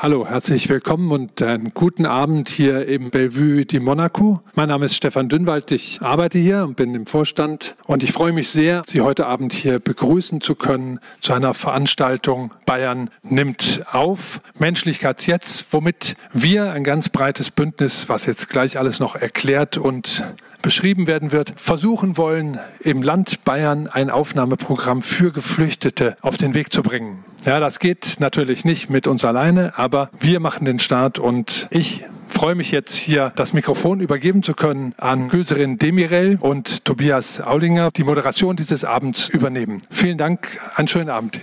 Hallo, herzlich willkommen und einen guten Abend hier im Bellevue di Monaco. Mein Name ist Stefan Dünnwald, ich arbeite hier und bin im Vorstand und ich freue mich sehr, Sie heute Abend hier begrüßen zu können zu einer Veranstaltung Bayern nimmt auf. Menschlichkeit jetzt, womit wir ein ganz breites Bündnis, was jetzt gleich alles noch erklärt und beschrieben werden wird, versuchen wollen, im Land Bayern ein Aufnahmeprogramm für Geflüchtete auf den Weg zu bringen. Ja, das geht natürlich nicht mit uns alleine, aber wir machen den Start und ich freue mich jetzt hier das Mikrofon übergeben zu können an Gülserin Demirel und Tobias Aulinger, die Moderation dieses Abends übernehmen. Vielen Dank, einen schönen Abend.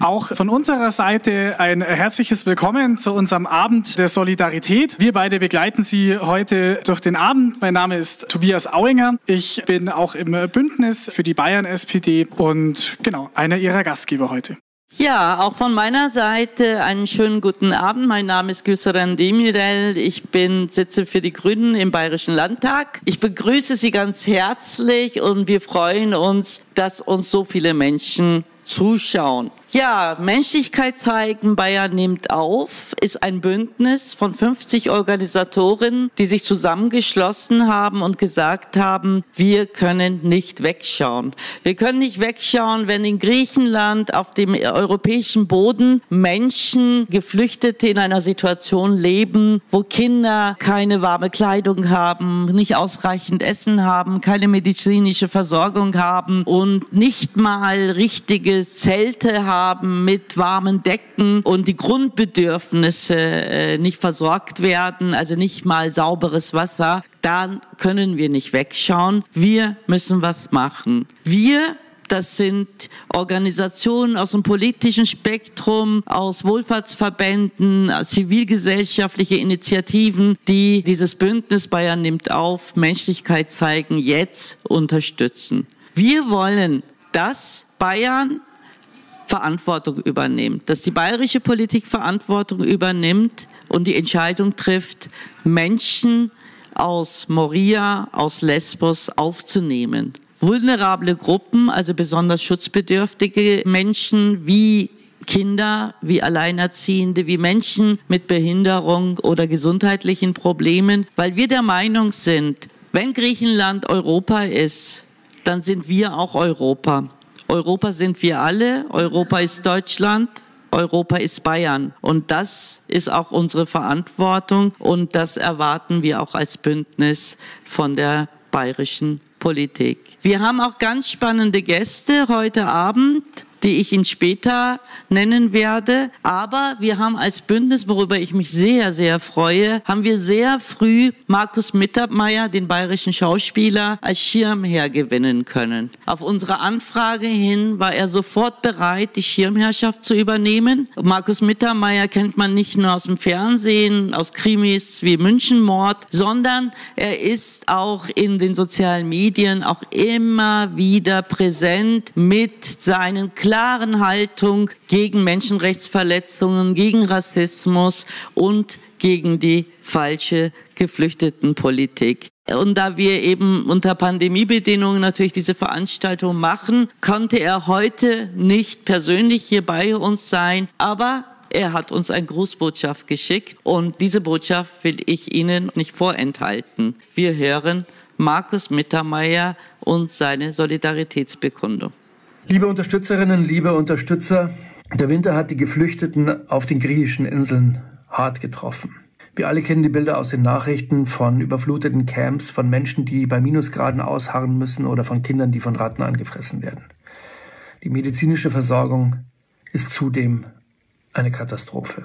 Auch von unserer Seite ein herzliches Willkommen zu unserem Abend der Solidarität. Wir beide begleiten Sie heute durch den Abend. Mein Name ist Tobias Auinger. Ich bin auch im Bündnis für die Bayern SPD und genau einer Ihrer Gastgeber heute. Ja, auch von meiner Seite einen schönen guten Abend. Mein Name ist Gülseren Demirel. Ich bin sitze für die Grünen im Bayerischen Landtag. Ich begrüße Sie ganz herzlich und wir freuen uns, dass uns so viele Menschen zuschauen. Ja, Menschlichkeit zeigen, Bayern nimmt auf, ist ein Bündnis von 50 Organisatorinnen, die sich zusammengeschlossen haben und gesagt haben, wir können nicht wegschauen. Wir können nicht wegschauen, wenn in Griechenland auf dem europäischen Boden Menschen, Geflüchtete in einer Situation leben, wo Kinder keine warme Kleidung haben, nicht ausreichend Essen haben, keine medizinische Versorgung haben und nicht mal richtige Zelte haben haben mit warmen Decken und die Grundbedürfnisse äh, nicht versorgt werden, also nicht mal sauberes Wasser, dann können wir nicht wegschauen. Wir müssen was machen. Wir das sind Organisationen aus dem politischen Spektrum, aus Wohlfahrtsverbänden, zivilgesellschaftliche Initiativen, die dieses Bündnis Bayern nimmt auf, Menschlichkeit zeigen, jetzt unterstützen. Wir wollen, dass Bayern Verantwortung übernimmt, dass die bayerische Politik Verantwortung übernimmt und die Entscheidung trifft, Menschen aus Moria, aus Lesbos aufzunehmen. Vulnerable Gruppen, also besonders schutzbedürftige Menschen wie Kinder, wie Alleinerziehende, wie Menschen mit Behinderung oder gesundheitlichen Problemen, weil wir der Meinung sind, wenn Griechenland Europa ist, dann sind wir auch Europa. Europa sind wir alle, Europa ist Deutschland, Europa ist Bayern. Und das ist auch unsere Verantwortung und das erwarten wir auch als Bündnis von der bayerischen Politik. Wir haben auch ganz spannende Gäste heute Abend die ich Ihnen später nennen werde. Aber wir haben als Bündnis, worüber ich mich sehr, sehr freue, haben wir sehr früh Markus Mittermeier, den bayerischen Schauspieler, als Schirmherr gewinnen können. Auf unsere Anfrage hin war er sofort bereit, die Schirmherrschaft zu übernehmen. Markus Mittermeier kennt man nicht nur aus dem Fernsehen, aus Krimis wie Münchenmord, sondern er ist auch in den sozialen Medien auch immer wieder präsent mit seinen klaren Haltung gegen Menschenrechtsverletzungen, gegen Rassismus und gegen die falsche Geflüchtetenpolitik. Und da wir eben unter Pandemiebedingungen natürlich diese Veranstaltung machen, konnte er heute nicht persönlich hier bei uns sein, aber er hat uns eine Grußbotschaft geschickt und diese Botschaft will ich Ihnen nicht vorenthalten. Wir hören Markus Mittermeier und seine Solidaritätsbekundung. Liebe Unterstützerinnen, liebe Unterstützer, der Winter hat die Geflüchteten auf den griechischen Inseln hart getroffen. Wir alle kennen die Bilder aus den Nachrichten von überfluteten Camps, von Menschen, die bei Minusgraden ausharren müssen oder von Kindern, die von Ratten angefressen werden. Die medizinische Versorgung ist zudem eine Katastrophe.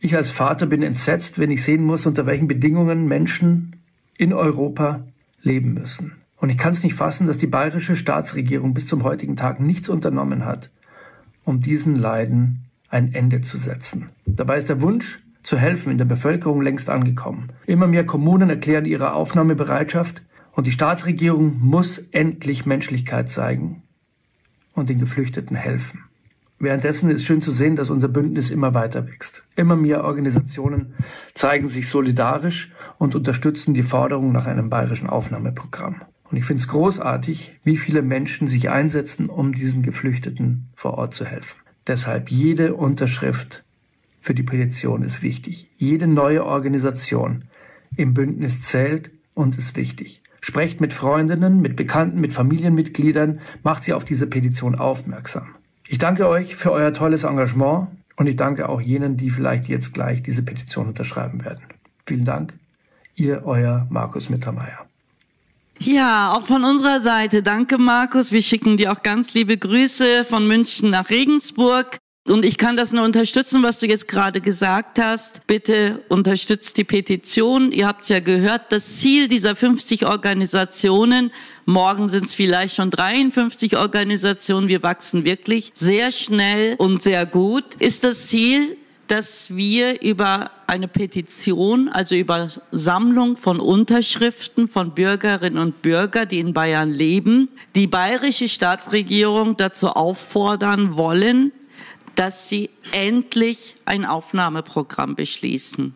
Ich als Vater bin entsetzt, wenn ich sehen muss, unter welchen Bedingungen Menschen in Europa leben müssen. Und ich kann es nicht fassen, dass die bayerische Staatsregierung bis zum heutigen Tag nichts unternommen hat, um diesen Leiden ein Ende zu setzen. Dabei ist der Wunsch zu helfen in der Bevölkerung längst angekommen. Immer mehr Kommunen erklären ihre Aufnahmebereitschaft und die Staatsregierung muss endlich Menschlichkeit zeigen und den Geflüchteten helfen. Währenddessen ist schön zu sehen, dass unser Bündnis immer weiter wächst. Immer mehr Organisationen zeigen sich solidarisch und unterstützen die Forderung nach einem bayerischen Aufnahmeprogramm. Und ich finde es großartig, wie viele Menschen sich einsetzen, um diesen Geflüchteten vor Ort zu helfen. Deshalb jede Unterschrift für die Petition ist wichtig. Jede neue Organisation im Bündnis zählt und ist wichtig. Sprecht mit Freundinnen, mit Bekannten, mit Familienmitgliedern, macht sie auf diese Petition aufmerksam. Ich danke euch für euer tolles Engagement und ich danke auch jenen, die vielleicht jetzt gleich diese Petition unterschreiben werden. Vielen Dank. Ihr, euer Markus Mittermeier. Ja, auch von unserer Seite. Danke, Markus. Wir schicken dir auch ganz liebe Grüße von München nach Regensburg. Und ich kann das nur unterstützen, was du jetzt gerade gesagt hast. Bitte unterstützt die Petition. Ihr habt es ja gehört, das Ziel dieser 50 Organisationen, morgen sind es vielleicht schon 53 Organisationen, wir wachsen wirklich sehr schnell und sehr gut, ist das Ziel, dass wir über eine Petition, also über Sammlung von Unterschriften von Bürgerinnen und Bürgern, die in Bayern leben, die bayerische Staatsregierung dazu auffordern wollen, dass sie endlich ein Aufnahmeprogramm beschließen.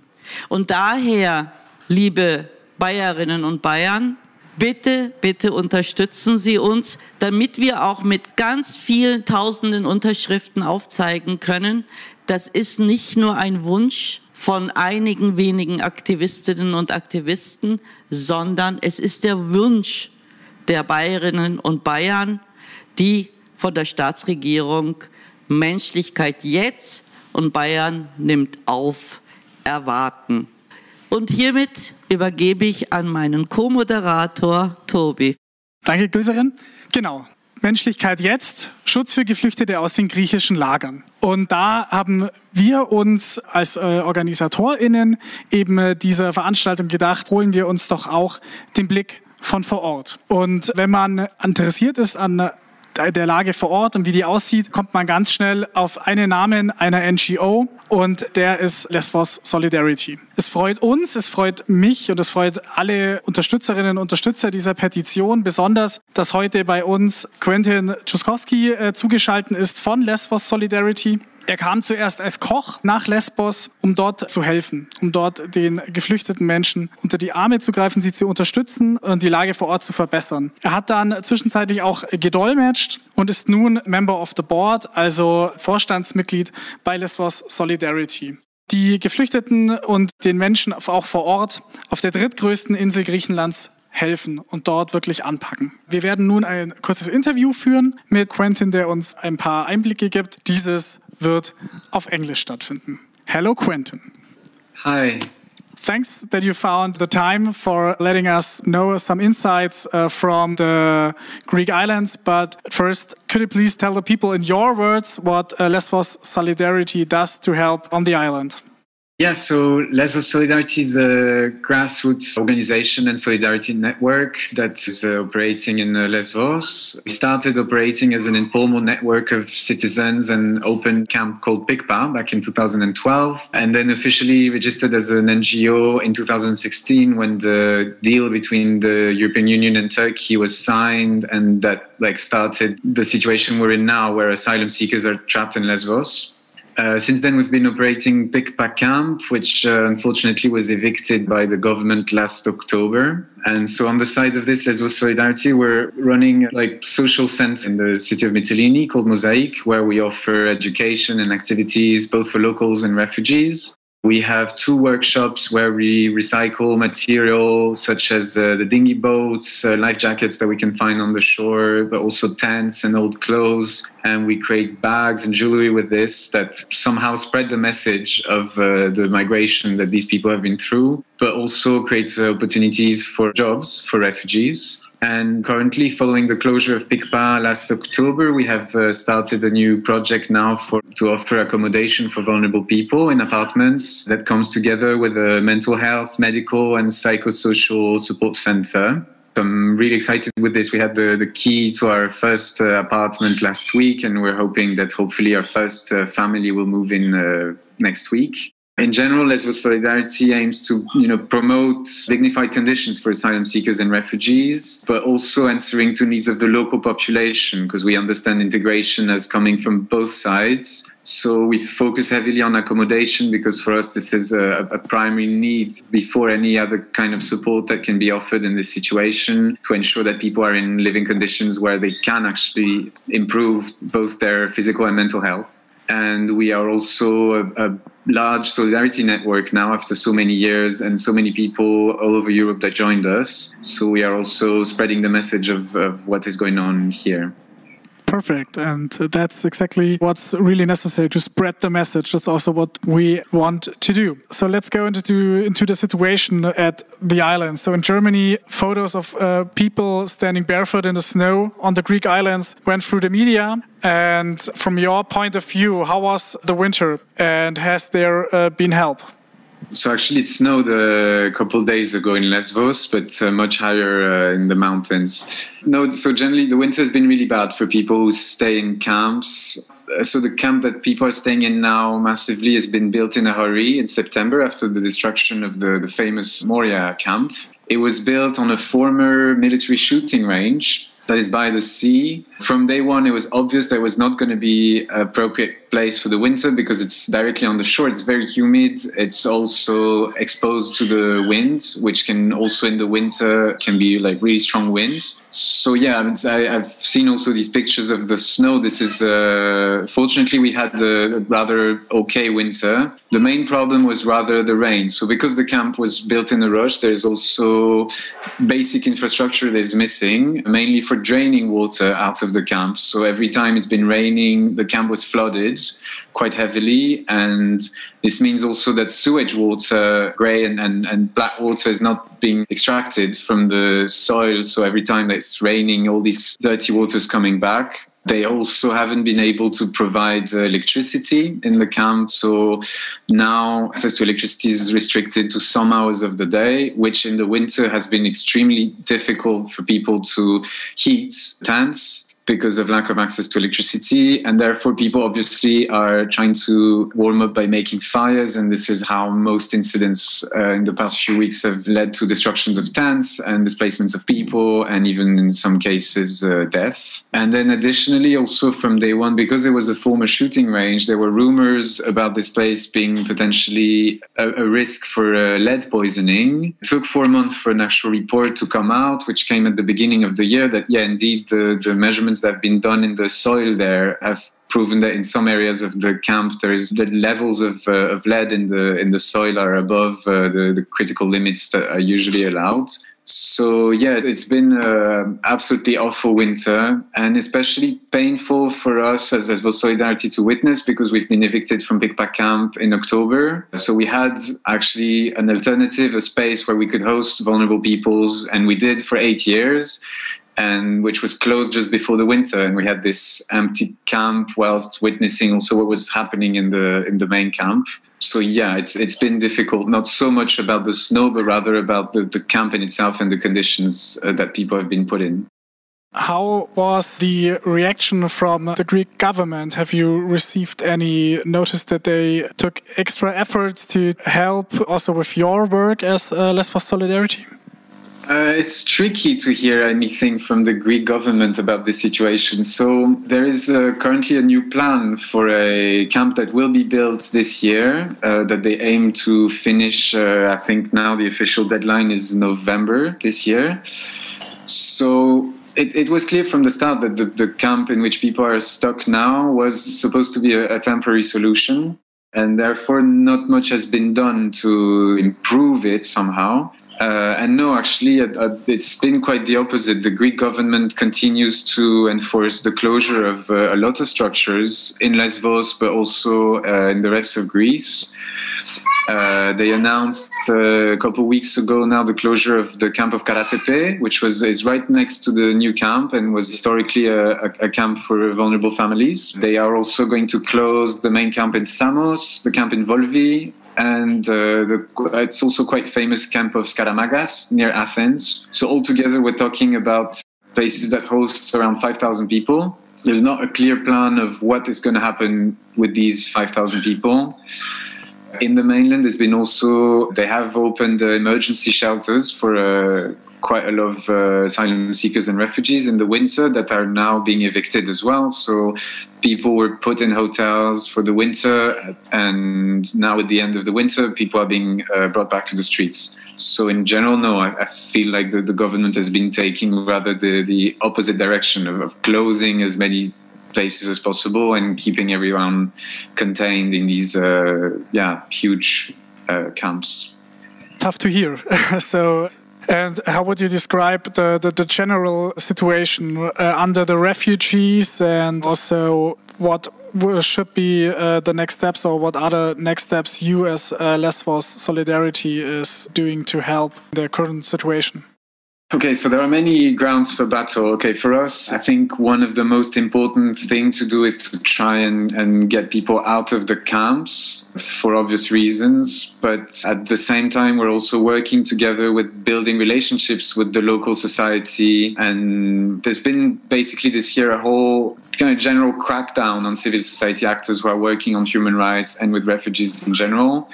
Und daher, liebe Bayerinnen und Bayern, bitte, bitte unterstützen Sie uns, damit wir auch mit ganz vielen tausenden Unterschriften aufzeigen können, das ist nicht nur ein Wunsch von einigen wenigen Aktivistinnen und Aktivisten, sondern es ist der Wunsch der Bayerinnen und Bayern, die von der Staatsregierung Menschlichkeit jetzt und Bayern nimmt auf, erwarten. Und hiermit übergebe ich an meinen Co-Moderator Tobi. Danke, Gülserin. Genau. Menschlichkeit jetzt, Schutz für Geflüchtete aus den griechischen Lagern. Und da haben wir uns als äh, OrganisatorInnen eben dieser Veranstaltung gedacht, holen wir uns doch auch den Blick von vor Ort. Und wenn man interessiert ist an der Lage vor Ort und wie die aussieht, kommt man ganz schnell auf einen Namen einer NGO und der ist Lesbos Solidarity. Es freut uns, es freut mich und es freut alle Unterstützerinnen und Unterstützer dieser Petition besonders, dass heute bei uns Quentin Czuskowski äh, zugeschaltet ist von Lesbos Solidarity. Er kam zuerst als Koch nach Lesbos, um dort zu helfen, um dort den geflüchteten Menschen unter die Arme zu greifen, sie zu unterstützen und die Lage vor Ort zu verbessern. Er hat dann zwischenzeitlich auch gedolmetscht und ist nun Member of the Board, also Vorstandsmitglied bei Lesbos Solidarity die Geflüchteten und den Menschen auch vor Ort auf der drittgrößten Insel Griechenlands helfen und dort wirklich anpacken. Wir werden nun ein kurzes Interview führen mit Quentin, der uns ein paar Einblicke gibt. Dieses wird auf Englisch stattfinden. Hello, Quentin. Hi. Thanks that you found the time for letting us know some insights uh, from the Greek islands. But first, could you please tell the people in your words what uh, Lesbos Solidarity does to help on the island? Yeah, so Lesbos Solidarity is a grassroots organization and solidarity network that is uh, operating in uh, Lesbos. We started operating as an informal network of citizens and open camp called PICPA back in 2012, and then officially registered as an NGO in 2016 when the deal between the European Union and Turkey was signed, and that like started the situation we're in now, where asylum seekers are trapped in Lesbos. Uh, since then, we've been operating Pickpack Camp, which uh, unfortunately was evicted by the government last October. And so, on the side of this, Lesbos Solidarity, we're running like social center in the city of Mytilene called Mosaic, where we offer education and activities both for locals and refugees. We have two workshops where we recycle material such as uh, the dinghy boats, uh, life jackets that we can find on the shore, but also tents and old clothes. And we create bags and jewelry with this that somehow spread the message of uh, the migration that these people have been through, but also create opportunities for jobs for refugees. And currently, following the closure of PICPA last October, we have uh, started a new project now for to offer accommodation for vulnerable people in apartments that comes together with a mental health, medical, and psychosocial support center. So I'm really excited with this. We had the, the key to our first uh, apartment last week, and we're hoping that hopefully our first uh, family will move in uh, next week in general, Lesbos Solidarity aims to, you know, promote dignified conditions for asylum seekers and refugees, but also answering to needs of the local population because we understand integration as coming from both sides. So we focus heavily on accommodation because for us this is a, a primary need before any other kind of support that can be offered in this situation to ensure that people are in living conditions where they can actually improve both their physical and mental health. And we are also a, a large solidarity network now after so many years and so many people all over Europe that joined us. So we are also spreading the message of, of what is going on here. Perfect. And that's exactly what's really necessary to spread the message. That's also what we want to do. So let's go into, into the situation at the islands. So in Germany, photos of uh, people standing barefoot in the snow on the Greek islands went through the media. And from your point of view, how was the winter? And has there uh, been help? So actually, it snowed a couple days ago in Lesbos, but uh, much higher uh, in the mountains. No, so generally the winter has been really bad for people who stay in camps. Uh, so the camp that people are staying in now massively has been built in a hurry in September after the destruction of the, the famous Moria camp. It was built on a former military shooting range that is by the sea. From day one, it was obvious it was not going to be appropriate place for the winter because it's directly on the shore. It's very humid. It's also exposed to the wind, which can also in the winter can be like really strong wind. So yeah, I, have seen also these pictures of the snow. This is uh, fortunately we had a rather okay winter. The main problem was rather the rain. So because the camp was built in a rush, there's also basic infrastructure that is missing, mainly for draining water out of the camp. So every time it's been raining, the camp was flooded quite heavily. And this means also that sewage water, grey and, and, and black water, is not being extracted from the soil. So every time it's raining, all these dirty water is coming back. They also haven't been able to provide uh, electricity in the camp. So now access to electricity is restricted to some hours of the day, which in the winter has been extremely difficult for people to heat tents because of lack of access to electricity. And therefore, people obviously are trying to warm up by making fires. And this is how most incidents uh, in the past few weeks have led to destructions of tents and displacements of people, and even in some cases, uh, death. And then, additionally, also from day one, because it was a former shooting range, there were rumors about this place being potentially a, a risk for uh, lead poisoning. It took four months for an actual report to come out, which came at the beginning of the year that, yeah, indeed, the, the measurements measurements that have been done in the soil there have proven that in some areas of the camp there is the levels of, uh, of lead in the in the soil are above uh, the, the critical limits that are usually allowed. So yeah, it's been an absolutely awful winter, and especially painful for us as, as Solidarity to witness because we've been evicted from Big Pikpak Camp in October. So we had actually an alternative, a space where we could host vulnerable peoples, and we did for eight years and which was closed just before the winter and we had this empty camp whilst witnessing also what was happening in the in the main camp so yeah it's it's been difficult not so much about the snow but rather about the, the camp in itself and the conditions uh, that people have been put in how was the reaction from the Greek government? Have you received any notice that they took extra efforts to help also with your work as uh, Lesbos Solidarity? Uh, it's tricky to hear anything from the Greek government about the situation. So there is uh, currently a new plan for a camp that will be built this year uh, that they aim to finish. Uh, I think now the official deadline is November this year. So it, it, was clear from the start that the, the, camp in which people are stuck now was supposed to be a, a temporary solution. And therefore, not much has been done to improve it somehow. Uh, and no, actually, uh, uh, it's been quite the opposite. The Greek government continues to enforce the closure of uh, a lot of structures in Lesbos, but also uh, in the rest of Greece. Uh, they announced a couple weeks ago now the closure of the camp of Karatepe, which was is right next to the new camp and was historically a, a, a, camp for vulnerable families. They are also going to close the main camp in Samos, the camp in Volvi, and uh, the, it's also quite famous camp of Skaramagas near Athens. So altogether, we're talking about places that host around 5,000 people. There's not a clear plan of what is going to happen with these 5,000 people. In the mainland, there's been also they have opened uh, emergency shelters for uh, quite a lot of uh, asylum seekers and refugees in the winter that are now being evicted as well. So people were put in hotels for the winter, and now at the end of the winter, people are being uh, brought back to the streets. So in general, no, I, I feel like the, the, government has been taking rather the, the opposite direction of, of closing as many places as possible and keeping everyone contained in these uh, yeah huge uh, camps. Tough to hear. so. And how would you describe the, the, the general situation uh, under the refugees and also what should be uh, the next steps or what other next steps you as uh, Lesvos Solidarity is doing to help the current situation? Okay, so there are many grounds for battle. Okay, for us, I think one of the most important things to do is to try and, and get people out of the camps for obvious reasons. But at the same time, we're also working together with building relationships with the local society. And there's been basically this year a whole kind of general crackdown on civil society actors who are working on human rights and with refugees in general.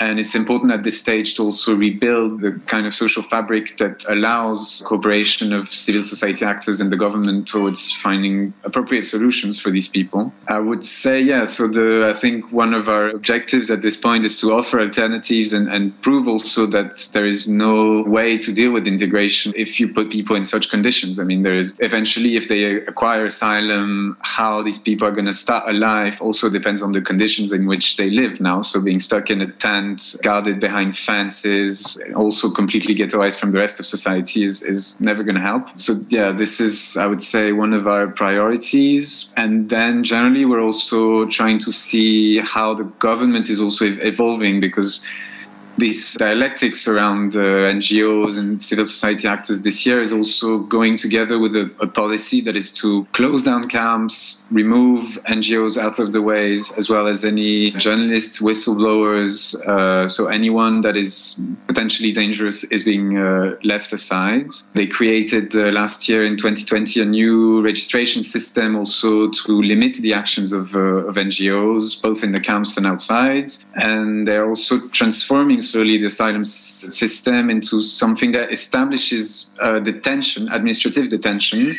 And it's important at this stage to also rebuild the kind of social fabric that allows cooperation of civil society actors and the government towards finding appropriate solutions for these people. I would say, yeah, so the I think one of our objectives at this point is to offer alternatives and, and prove also that there is no way to deal with integration if you put people in such conditions. I mean, there is eventually, if they acquire asylum, how these people are going to start a life also depends on the conditions in which they live now. So being stuck in a tent guarded behind fences, also completely ghettoized from the rest of society is, is never going to help. So, yeah, this is, I would say, one of our priorities. And then generally, we're also trying to see how the government is also evolving because these dialectics around uh, NGOs and civil society actors this year is also going together with a, a, policy that is to close down camps, remove NGOs out of the ways, as well as any journalists, whistleblowers. Uh, so anyone that is potentially dangerous is being uh, left aside. They created uh, last year in 2020 a new registration system also to limit the actions of, uh, of NGOs, both in the camps and outside. And they're also transforming slowly the asylum system into something that establishes uh, detention, administrative detention,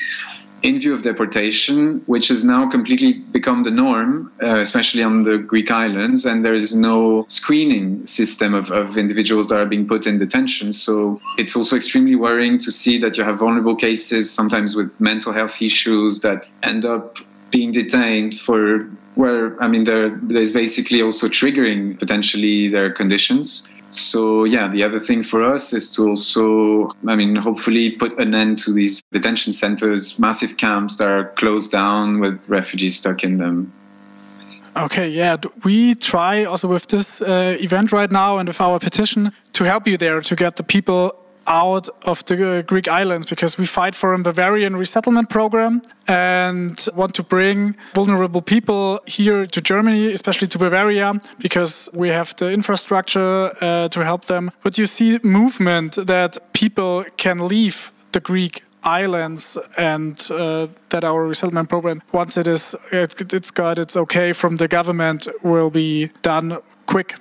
in view of deportation, which has now completely become the norm, uh, especially on the Greek islands. And there is no screening system of, of individuals that are being put in detention. So it's also extremely worrying to see that you have vulnerable cases, sometimes with mental health issues, that end up being detained for where I mean there there's basically also triggering potentially their conditions. So yeah, the other thing for us is to also, I mean, hopefully put an end to these detention centers, massive camps that are closed down with refugees stuck in them. Okay, yeah, we try also with this uh, event right now and with our petition to help you there to get the people out of the Greek islands because we fight for a Bavarian resettlement program and want to bring vulnerable people here to Germany, especially to Bavaria, because we have the infrastructure uh, to help them. But you see movement that people can leave the Greek islands and uh, that our resettlement program once it is it, it's got it's okay from the government will be done quick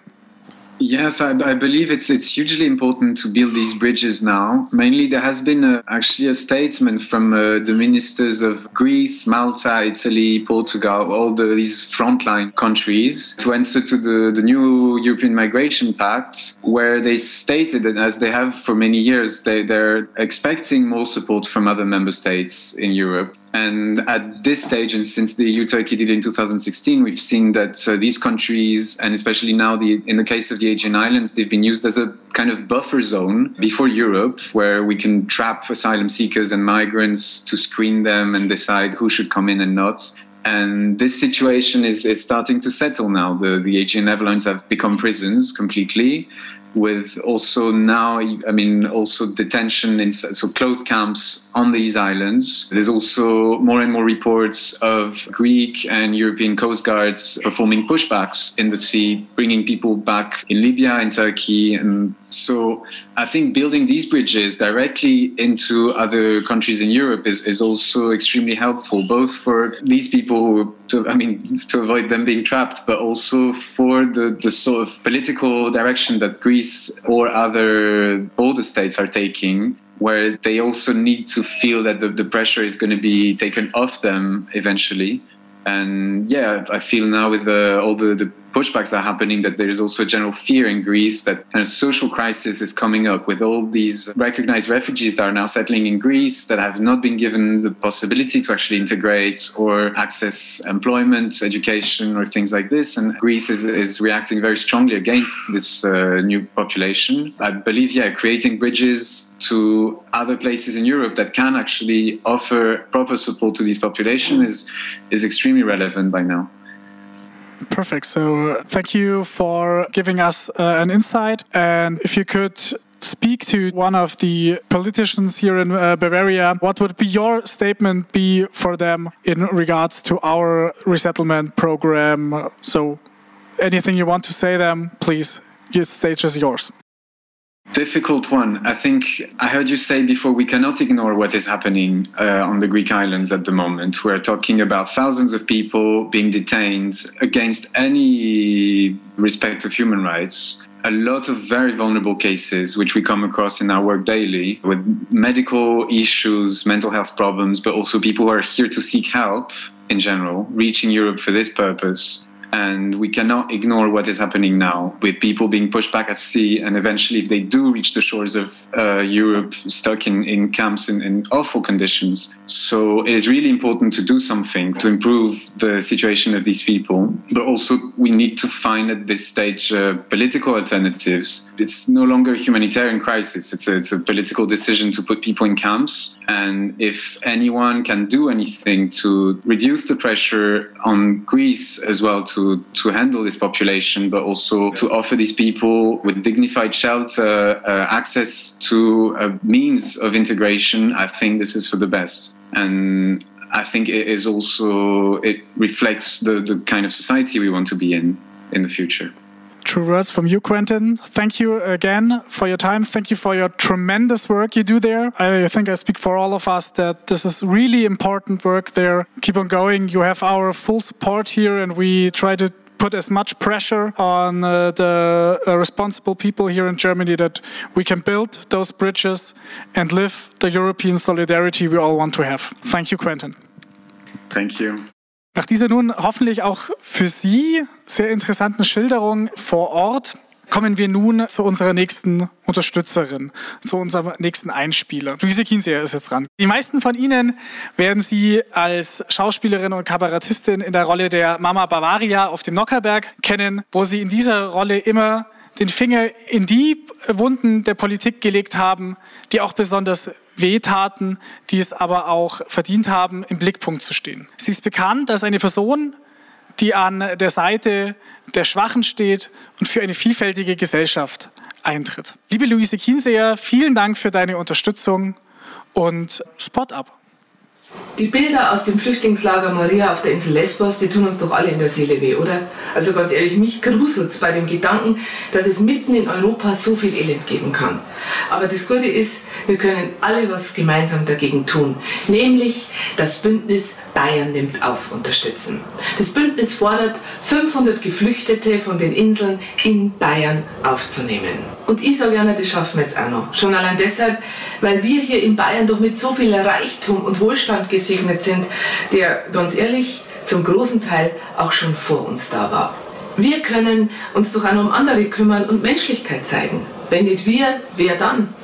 Yes, I, I, believe it's it's hugely important to build these bridges now. Mainly, there has been a, actually a statement from uh, the ministers of Greece, Malta, Italy, Portugal, all the, these frontline countries to answer to the, the new European Migration Pact, where they stated that as they have for many years, they, they're expecting more support from other member states in Europe. And at this stage, and since the EU Turkey deal in 2016, we've seen that uh, these countries, and especially now the, in the case of the Aegean Islands, they've been used as a kind of buffer zone before Europe, where we can trap asylum seekers and migrants to screen them and decide who should come in and not. And this situation is, is starting to settle now. The, the Aegean Islands have become prisons completely with also now, I mean, also detention in so closed camps on these islands. There's also more and more reports of Greek and European coast guards performing pushbacks in the sea, bringing people back in Libya in Turkey. And so I think building these bridges directly into other countries in Europe is, is also extremely helpful, both for these people to, I mean, to avoid them being trapped, but also for the, the sort of political direction that Greece or other border states are taking where they also need to feel that the, the pressure is going to be taken off them eventually. And yeah, I feel now with the, all the, the pushbacks are happening, that there's also a general fear in Greece that a social crisis is coming up with all these recognized refugees that are now settling in Greece that have not been given the possibility to actually integrate or access employment, education, or things like this. And Greece is, is reacting very strongly against this uh, new population. I believe, yeah, creating bridges to other places in Europe that can actually offer proper support to these population is, is extremely relevant by now. Perfect. So thank you for giving us uh, an insight. And if you could speak to one of the politicians here in uh, Bavaria, what would be your statement be for them in regards to our resettlement program? So anything you want to say them, please, the stage is yours. Difficult one. I think I heard you say before we cannot ignore what is happening uh, on the Greek islands at the moment. We're talking about thousands of people being detained against any respect of human rights. A lot of very vulnerable cases, which we come across in our work daily, with medical issues, mental health problems, but also people who are here to seek help in general, reaching Europe for this purpose and we cannot ignore what is happening now with people being pushed back at sea. And eventually if they do reach the shores of uh, europe stuck in, in camps in, in, awful conditions. So it is really important to do something to improve the situation of these people. But also we need to find at this stage uh, political alternatives. It's no longer a humanitarian crisis. It's a, it's a political decision to put people in camps. And if anyone can do anything to reduce the pressure on greece as well to to, to handle this population, but also to offer these people with dignified shelter uh, access to a means of integration. I think this is for the best. And I think it is also, it reflects the, the kind of society we want to be in in the future true words from you, Quentin. Thank you again for your time. Thank you for your tremendous work you do there. I think I speak for all of us that this is really important work there. Keep on going. You have our full support here, and we try to put as much pressure on uh, the uh, responsible people here in Germany that we can build those bridges and live the European solidarity we all want to have. Thank you, Quentin. Thank you. Nach dieser nun hoffentlich auch für Sie sehr interessanten Schilderung vor Ort kommen wir nun zu unserer nächsten Unterstützerin, zu unserem nächsten Einspieler. Luise Kienseher ist jetzt dran. Die meisten von Ihnen werden Sie als Schauspielerin und Kabarettistin in der Rolle der Mama Bavaria auf dem Nockerberg kennen, wo Sie in dieser Rolle immer den Finger in die Wunden der Politik gelegt haben, die auch besonders wehtaten, die es aber auch verdient haben, im Blickpunkt zu stehen. Sie ist bekannt als eine Person, die an der Seite der Schwachen steht und für eine vielfältige Gesellschaft eintritt. Liebe Luise Kienseher, vielen Dank für deine Unterstützung und Spot up. Die Bilder aus dem Flüchtlingslager Maria auf der Insel Lesbos, die tun uns doch alle in der Seele weh, oder? Also ganz ehrlich, mich gruselt es bei dem Gedanken, dass es mitten in Europa so viel Elend geben kann. Aber das Gute ist, wir können alle was gemeinsam dagegen tun, nämlich das Bündnis Bayern nimmt auf unterstützen. Das Bündnis fordert, 500 Geflüchtete von den Inseln in Bayern aufzunehmen. Und ich sage gerne, das schaffen wir jetzt auch noch. Schon allein deshalb, weil wir hier in Bayern doch mit so viel Reichtum und Wohlstand gesegnet sind, der ganz ehrlich zum großen Teil auch schon vor uns da war. Wir können uns doch auch noch um andere kümmern und Menschlichkeit zeigen. Wenn nicht wir, wer dann?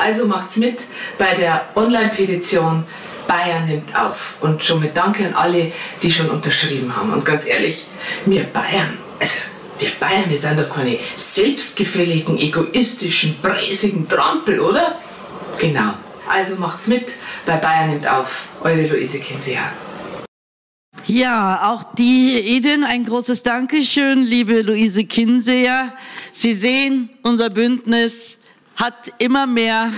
Also macht's mit bei der Online-Petition Bayern nimmt auf. Und schon mit Danke an alle, die schon unterschrieben haben. Und ganz ehrlich, wir Bayern, also wir Bayern, wir sind doch keine selbstgefälligen, egoistischen, präsigen Trampel, oder? Genau. Also macht's mit bei Bayern nimmt auf. Eure Luise Kinseher. Ja, auch die Ihnen ein großes Dankeschön, liebe Luise Kinseher. Sie sehen, unser Bündnis hat immer mehr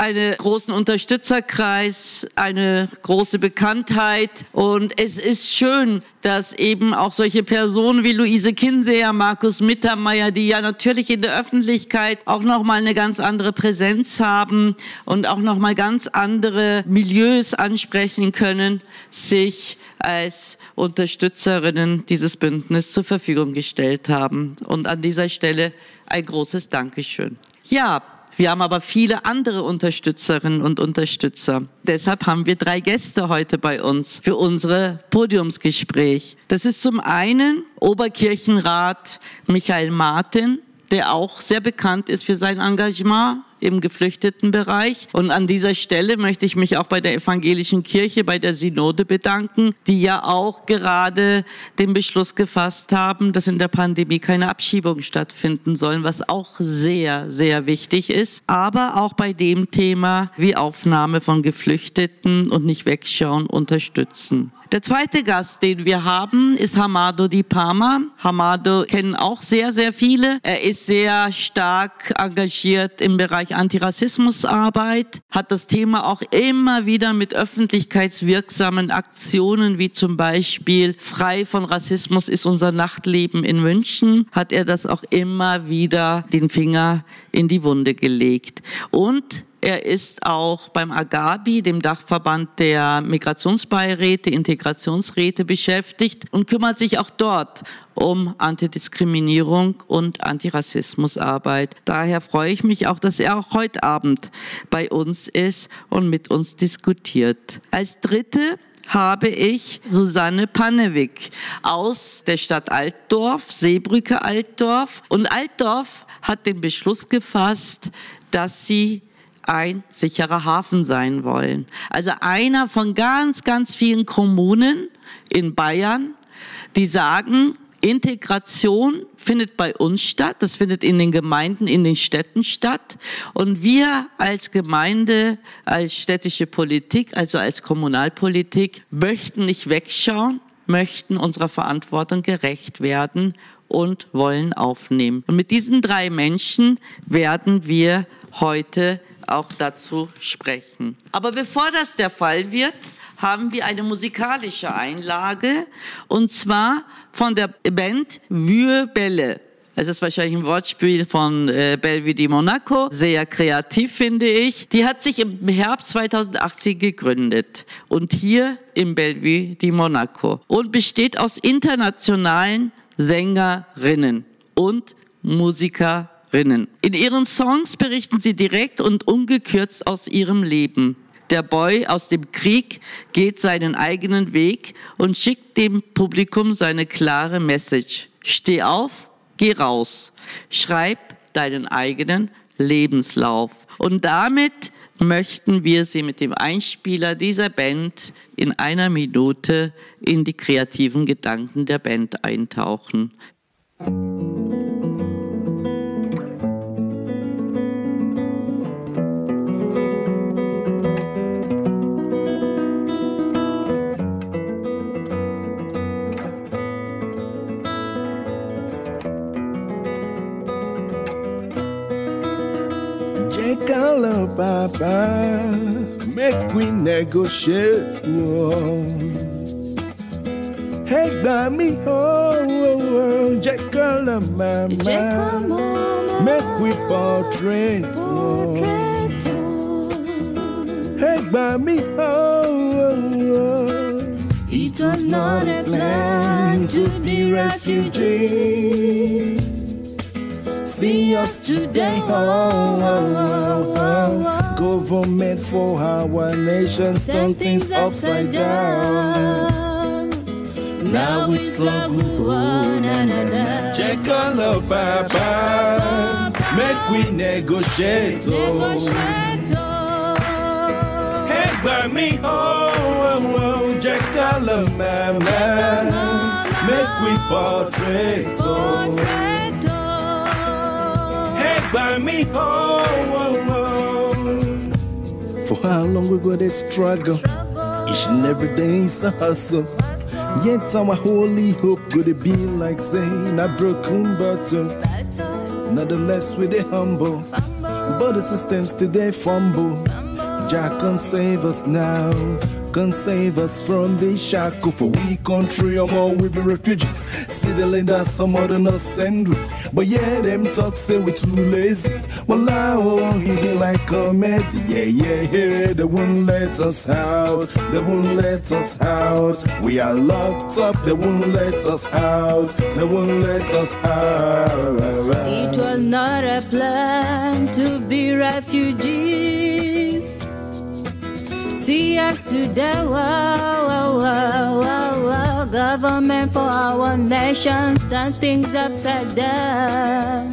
einen großen Unterstützerkreis, eine große Bekanntheit. Und es ist schön, dass eben auch solche Personen wie Luise Kinseher, Markus Mittermeier, die ja natürlich in der Öffentlichkeit auch nochmal eine ganz andere Präsenz haben und auch nochmal ganz andere Milieus ansprechen können, sich als Unterstützerinnen dieses Bündnisses zur Verfügung gestellt haben. Und an dieser Stelle ein großes Dankeschön. Ja, Wir haben aber viele andere Unterstützerinnen und Unterstützer. Deshalb haben wir drei Gäste heute bei uns für unsere Podiumsgespräch. Das ist zum einen Oberkirchenrat Michael Martin, der auch sehr bekannt ist für sein Engagement im Geflüchtetenbereich. Und an dieser Stelle möchte ich mich auch bei der evangelischen Kirche, bei der Synode bedanken, die ja auch gerade den Beschluss gefasst haben, dass in der Pandemie keine Abschiebungen stattfinden sollen, was auch sehr, sehr wichtig ist. Aber auch bei dem Thema, wie Aufnahme von Geflüchteten und nicht wegschauen unterstützen. Der zweite Gast, den wir haben, ist Hamado Di Parma. Hamado kennen auch sehr, sehr viele. Er ist sehr stark engagiert im Bereich Antirassismusarbeit, hat das Thema auch immer wieder mit öffentlichkeitswirksamen Aktionen, wie zum Beispiel Frei von Rassismus ist unser Nachtleben in München, hat er das auch immer wieder den Finger in die Wunde gelegt. Und er ist auch beim Agabi, dem Dachverband der Migrationsbeiräte, Integrationsräte beschäftigt und kümmert sich auch dort um Antidiskriminierung und Antirassismusarbeit. Daher freue ich mich auch, dass er auch heute Abend bei uns ist und mit uns diskutiert. Als dritte habe ich Susanne Pannewick aus der Stadt Altdorf, Seebrücke Altdorf. Und Altdorf hat den Beschluss gefasst, dass sie ein sicherer Hafen sein wollen. Also einer von ganz, ganz vielen Kommunen in Bayern, die sagen, Integration findet bei uns statt, das findet in den Gemeinden, in den Städten statt. Und wir als Gemeinde, als städtische Politik, also als Kommunalpolitik, möchten nicht wegschauen, möchten unserer Verantwortung gerecht werden und wollen aufnehmen. Und mit diesen drei Menschen werden wir heute auch dazu sprechen. Aber bevor das der Fall wird, haben wir eine musikalische Einlage und zwar von der Band Vue Belle. Es ist wahrscheinlich ein Wortspiel von äh, Bellevue di Monaco. Sehr kreativ, finde ich. Die hat sich im Herbst 2018 gegründet. Und hier im Bellevue di Monaco. Und besteht aus internationalen Sängerinnen und Musikerinnen. Rinnen. In ihren Songs berichten sie direkt und ungekürzt aus ihrem Leben. Der Boy aus dem Krieg geht seinen eigenen Weg und schickt dem Publikum seine klare Message. Steh auf, geh raus. Schreib deinen eigenen Lebenslauf. Und damit möchten wir Sie mit dem Einspieler dieser Band in einer Minute in die kreativen Gedanken der Band eintauchen. Hello, baba make we negotiate whoa. ẹ gbà mí o jẹ́ call la mama make we portrait whoa. ẹ gbà mí o. It was not a plan to be refugee see us today. Oh, oh, oh, oh, oh. Government for our nation turn things upside down. Now we struggle, oh, na, na. Check on up, Papa. Make we negotiate, oh. oh. Hey, by me, oh, oh, oh. Check on up, Mama. Make we portrait, oh by me. Oh, oh, oh. For how long we gonna struggle? Each and every day is a hustle. Yet our holy hope gonna be like saying a broken bottle. Nonetheless, we the humble, but the systems today fumble. Jack can save us now. Can save us from the shackle. For we country, or more we be refugees. Settling that some other not send we. But yeah, them talk say we too lazy. Well, I oh, he be like comedy. Yeah, yeah, yeah. They won't let us out. They won't let us out. We are locked up. They won't let us out. They won't let us out. It was not a plan to be refugees. Us today, wow, wow, wow, wow, wow. Government for our nation, turn things upside down.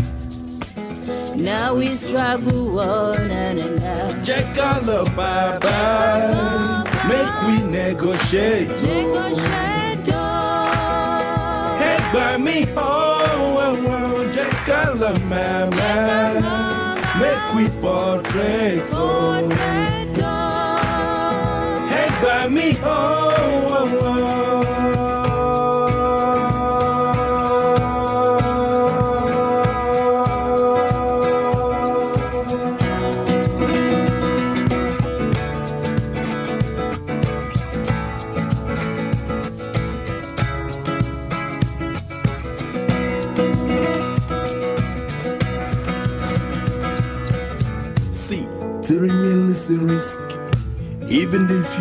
Now we struggle oh, on and on. Check all the bye bye. Make we negotiate. oh. Negotiate, oh. Hey, by me, oh, oh, oh. Check all the my man. Make we portrait. Oh. Portrait, oh me home.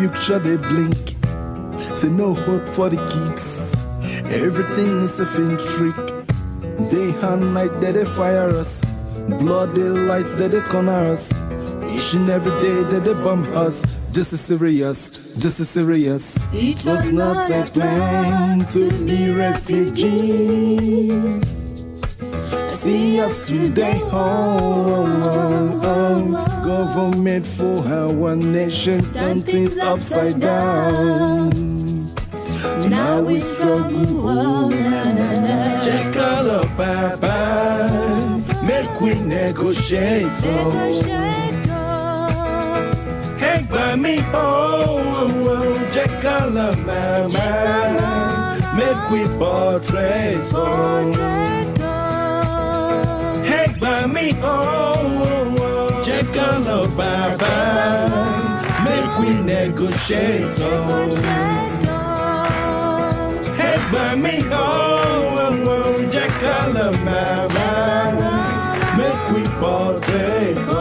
Future they blink. Say no hope for the kids. Everything is a fin trick. Day and night that they fire us. Bloody lights that they corner us. Each and every day that they bomb us. This is serious. This is serious. It was not a plan to be refugees. See us today, oh, oh, oh. government for our nations, turn things upside down. Now we struggle, oh, na, na, na. check all bye. make we negotiate, oh. Hey, by me, oh, oh, oh. check all bye, bye. make we portrait, oh gbà mí o. check on lọ bàbá. Make we negotiate o. Ẹ gbà mí o. check on lọ bàbá. Make we portrait. Oh.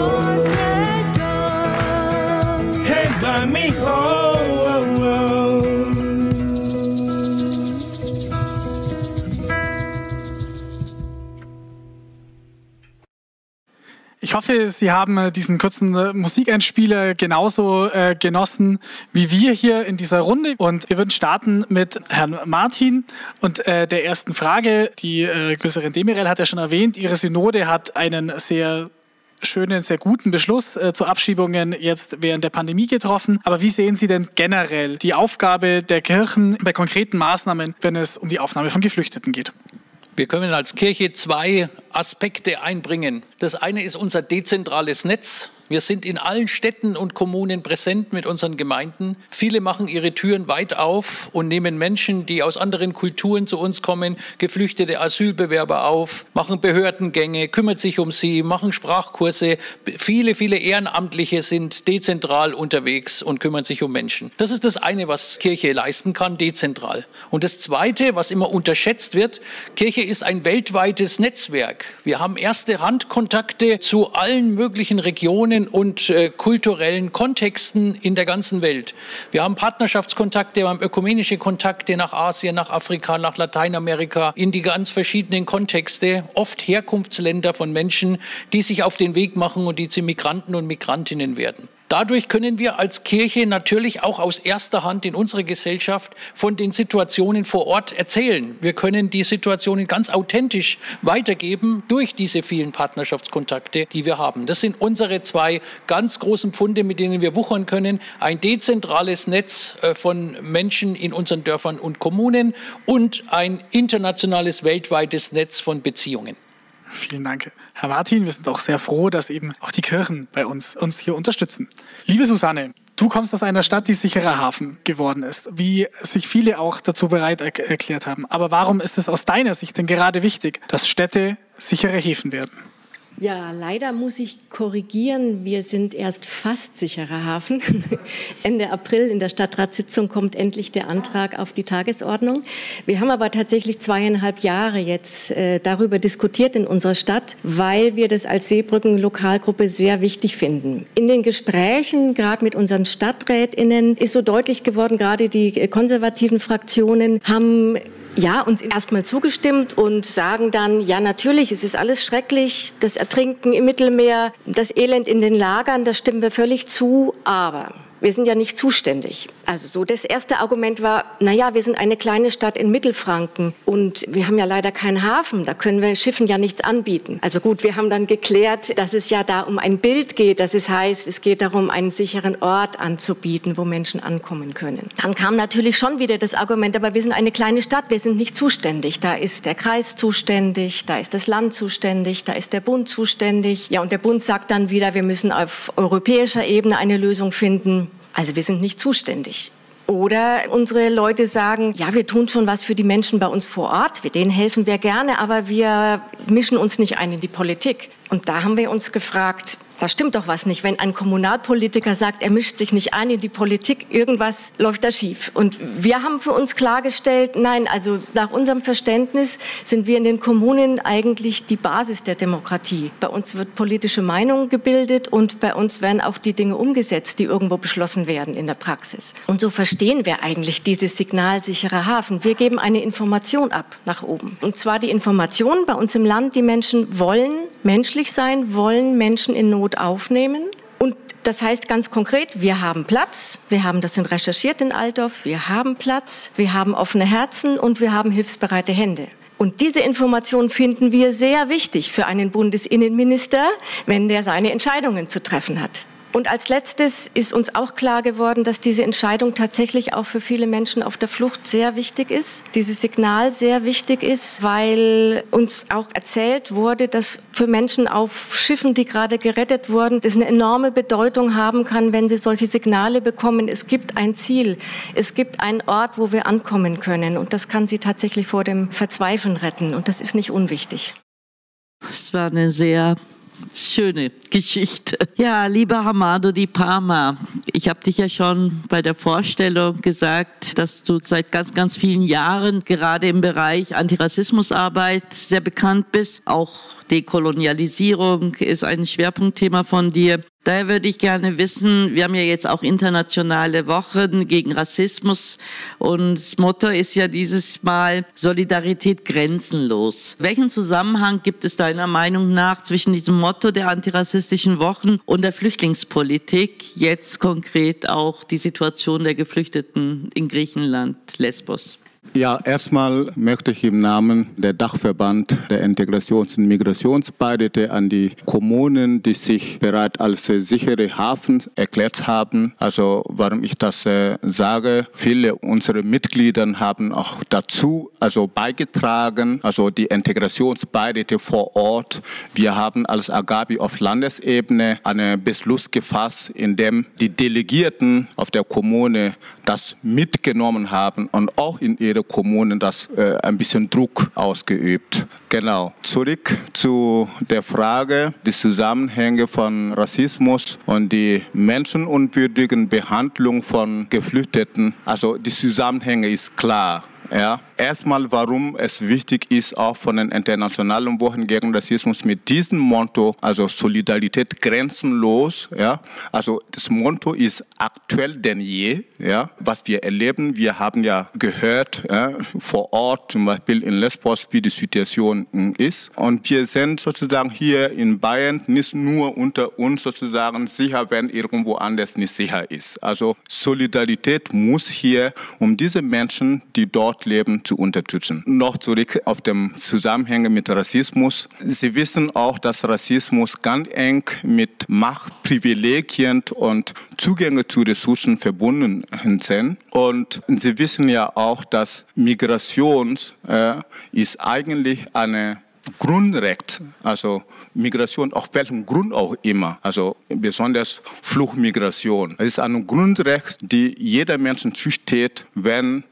Sie haben äh, diesen kurzen äh, Musikeinspieler genauso äh, genossen wie wir hier in dieser Runde. Und wir würden starten mit Herrn Martin und der ersten Frage. Die äh, Größerin Demirel hat ja schon erwähnt, Ihre Synode hat einen sehr schönen, sehr guten Beschluss äh, zu Abschiebungen jetzt während der Pandemie getroffen. Aber wie sehen Sie denn generell die Aufgabe der Kirchen bei konkreten Maßnahmen, wenn es um die Aufnahme von Geflüchteten geht? Wir können als Kirche zwei Aspekte einbringen. Das eine ist unser dezentrales Netz. Wir sind in allen Städten und Kommunen präsent mit unseren Gemeinden. Viele machen ihre Türen weit auf und nehmen Menschen, die aus anderen Kulturen zu uns kommen, geflüchtete Asylbewerber auf, machen Behördengänge, kümmert sich um sie, machen Sprachkurse. Viele, viele Ehrenamtliche sind dezentral unterwegs und kümmern sich um Menschen. Das ist das eine, was Kirche leisten kann, dezentral. Und das zweite, was immer unterschätzt wird, Kirche ist ein weltweites Netzwerk. Wir haben erste Randkontakte zu allen möglichen Regionen und äh, kulturellen Kontexten in der ganzen Welt. Wir haben Partnerschaftskontakte, wir haben ökumenische Kontakte nach Asien, nach Afrika, nach Lateinamerika, in die ganz verschiedenen Kontexte, oft Herkunftsländer von Menschen, die sich auf den Weg machen und die zu Migranten und Migrantinnen werden. Dadurch können wir als Kirche natürlich auch aus erster Hand in unserer Gesellschaft von den Situationen vor Ort erzählen. Wir können die Situationen ganz authentisch weitergeben durch diese vielen Partnerschaftskontakte, die wir haben. Das sind unsere zwei ganz großen Pfunde, mit denen wir wuchern können. Ein dezentrales Netz äh, von Menschen in unseren Dörfern und Kommunen und ein internationales, weltweites Netz von Beziehungen. Vielen Dank, Herr Martin. Wir sind auch sehr froh, dass eben auch die Kirchen bei uns uns hier unterstützen. Liebe Susanne, du kommst aus einer Stadt, die sicherer Hafen geworden ist, wie sich viele auch dazu bereit er erklärt haben. Aber warum ist es aus deiner Sicht denn gerade wichtig, dass Städte sichere Häfen werden? Ja, leider muss ich korrigieren. Wir sind erst fast sicherer Hafen. Ende April in der Stadtratssitzung kommt endlich der Antrag auf die Tagesordnung. Wir haben aber tatsächlich zweieinhalb Jahre jetzt äh, darüber diskutiert in unserer Stadt, weil wir das als Seebrücken-Lokalgruppe sehr wichtig finden. In den Gesprächen, gerade mit unseren StadträtInnen, ist so deutlich geworden, gerade die äh, konservativen Fraktionen haben ja, uns erstmal zugestimmt und sagen dann, ja, natürlich, es ist alles schrecklich, das Ertrinken im Mittelmeer, das Elend in den Lagern, da stimmen wir völlig zu, aber wir sind ja nicht zuständig. Also so das erste Argument war, na ja, wir sind eine kleine Stadt in Mittelfranken und wir haben ja leider keinen Hafen, da können wir Schiffen ja nichts anbieten. Also gut, wir haben dann geklärt, dass es ja da um ein Bild geht, dass es heißt, es geht darum, einen sicheren Ort anzubieten, wo Menschen ankommen können. Dann kam natürlich schon wieder das Argument, aber wir sind eine kleine Stadt, wir sind nicht zuständig. Da ist der Kreis zuständig, da ist das Land zuständig, da ist der Bund zuständig. Ja, und der Bund sagt dann wieder, wir müssen auf europäischer Ebene eine Lösung finden. Also wir sind nicht zuständig. Oder unsere Leute sagen, ja, wir tun schon was für die Menschen bei uns vor Ort, denen helfen wir gerne, aber wir mischen uns nicht ein in die Politik. Und da haben wir uns gefragt, da stimmt doch was nicht. Wenn ein Kommunalpolitiker sagt, er mischt sich nicht ein in die Politik, irgendwas läuft da schief. Und wir haben für uns klargestellt, nein, also nach unserem Verständnis sind wir in den Kommunen eigentlich die Basis der Demokratie. Bei uns wird politische Meinung gebildet und bei uns werden auch die Dinge umgesetzt, die irgendwo beschlossen werden in der Praxis. Und so verstehen wir eigentlich dieses Signal sicherer Hafen. Wir geben eine Information ab nach oben. Und zwar die Information bei uns im Land, die Menschen wollen menschlich sein, wollen Menschen in Not aufnehmen. Und das heißt ganz konkret, wir haben Platz, wir haben das recherchiert in Altdorf, wir haben Platz, wir haben offene Herzen und wir haben hilfsbereite Hände. Und diese Information finden wir sehr wichtig für einen Bundesinnenminister, wenn der seine Entscheidungen zu treffen hat. Und als letztes ist uns auch klar geworden, dass diese Entscheidung tatsächlich auch für viele Menschen auf der Flucht sehr wichtig ist. Dieses Signal sehr wichtig ist, weil uns auch erzählt wurde, dass für Menschen auf Schiffen, die gerade gerettet wurden, das eine enorme Bedeutung haben kann, wenn sie solche Signale bekommen. Es gibt ein Ziel, es gibt einen Ort, wo wir ankommen können. Und das kann sie tatsächlich vor dem Verzweifeln retten. Und das ist nicht unwichtig. Es war eine sehr schöne Geschichte. Ja, lieber Hamado Di Parma, ich habe dich ja schon bei der Vorstellung gesagt, dass du seit ganz, ganz vielen Jahren gerade im Bereich Antirassismusarbeit sehr bekannt bist. Auch Dekolonialisierung ist ein Schwerpunktthema von dir. Daher würde ich gerne wissen, wir haben ja jetzt auch internationale Wochen gegen Rassismus und das Motto ist ja dieses Mal Solidarität grenzenlos. Welchen Zusammenhang gibt es deiner Meinung nach zwischen diesem Motto der antirassistischen Wochen und der Flüchtlingspolitik, jetzt konkret auch die Situation der Geflüchteten in Griechenland, Lesbos? Ja, erstmal möchte ich im Namen der Dachverband der Integrations- und Migrationsbeidete an die Kommunen, die sich bereits als sichere Hafen erklärt haben. Also warum ich das äh, sage, viele unserer Mitglieder haben auch dazu also beigetragen, also die Integrationsbeidete vor Ort. Wir haben als Agabi auf Landesebene einen Beschluss gefasst, in dem die Delegierten auf der Kommune das mitgenommen haben und auch in ihre Kommunen das äh, ein bisschen Druck ausgeübt. Genau. Zurück zu der Frage, die Zusammenhänge von Rassismus und die menschenunwürdigen Behandlung von Geflüchteten. Also die Zusammenhänge ist klar. Ja. Erstmal, warum es wichtig ist, auch von den internationalen Wochen gegen Rassismus mit diesem Motto, also Solidarität grenzenlos. Ja. Also das Motto ist aktuell denn je. Ja. Was wir erleben, wir haben ja gehört ja, vor Ort, zum Beispiel in Lesbos, wie die Situation ist. Und wir sind sozusagen hier in Bayern nicht nur unter uns sozusagen sicher, wenn irgendwo anders nicht sicher ist. Also Solidarität muss hier um diese Menschen, die dort leben, zu unterstützen. Noch zurück auf den Zusammenhänge mit Rassismus. Sie wissen auch, dass Rassismus ganz eng mit Machtprivilegien und Zugänge zu Ressourcen verbunden sind. Und Sie wissen ja auch, dass Migration äh, ist eigentlich eine Grundrecht, also Migration, auf welchem Grund auch immer, also besonders Fluchtmigration. Es ist ein Grundrecht, die jeder Menschen zusteht, wenn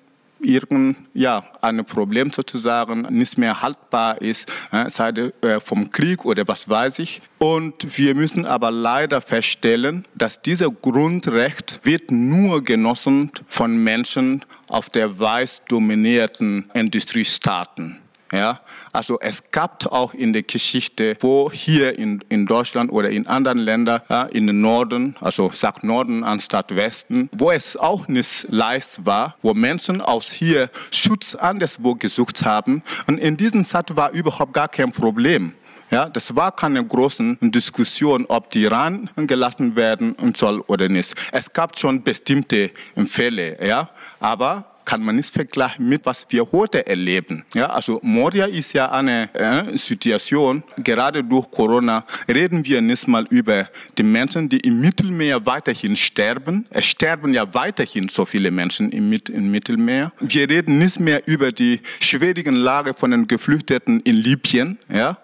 irgend ja ein Problem sozusagen nicht mehr haltbar ist, äh, sei es vom Krieg oder was weiß ich. Und wir müssen aber leider feststellen, dass dieser Grundrecht wird nur genossen von Menschen auf der weiß dominierten Industriestaaten. Ja, also es gab auch in der Geschichte, wo hier in, in Deutschland oder in anderen Ländern, ja, in den Norden, also sagt Norden anstatt Westen, wo es auch nicht leicht war, wo Menschen aus hier Schutz anderswo gesucht haben. Und in diesem Zeit war überhaupt gar kein Problem. Ja, das war keine große Diskussion, ob die Iran gelassen werden soll oder nicht. Es gab schon bestimmte Fälle, ja, aber kann man nicht vergleichen mit was wir heute erleben. Ja, also Moria ist ja eine äh, Situation, gerade durch Corona reden wir nicht mal über die Menschen, die im Mittelmeer weiterhin sterben. Es sterben ja weiterhin so viele Menschen im, im Mittelmeer. Wir reden nicht mehr über die schwierigen Lage von den Geflüchteten in Libyen. Ja,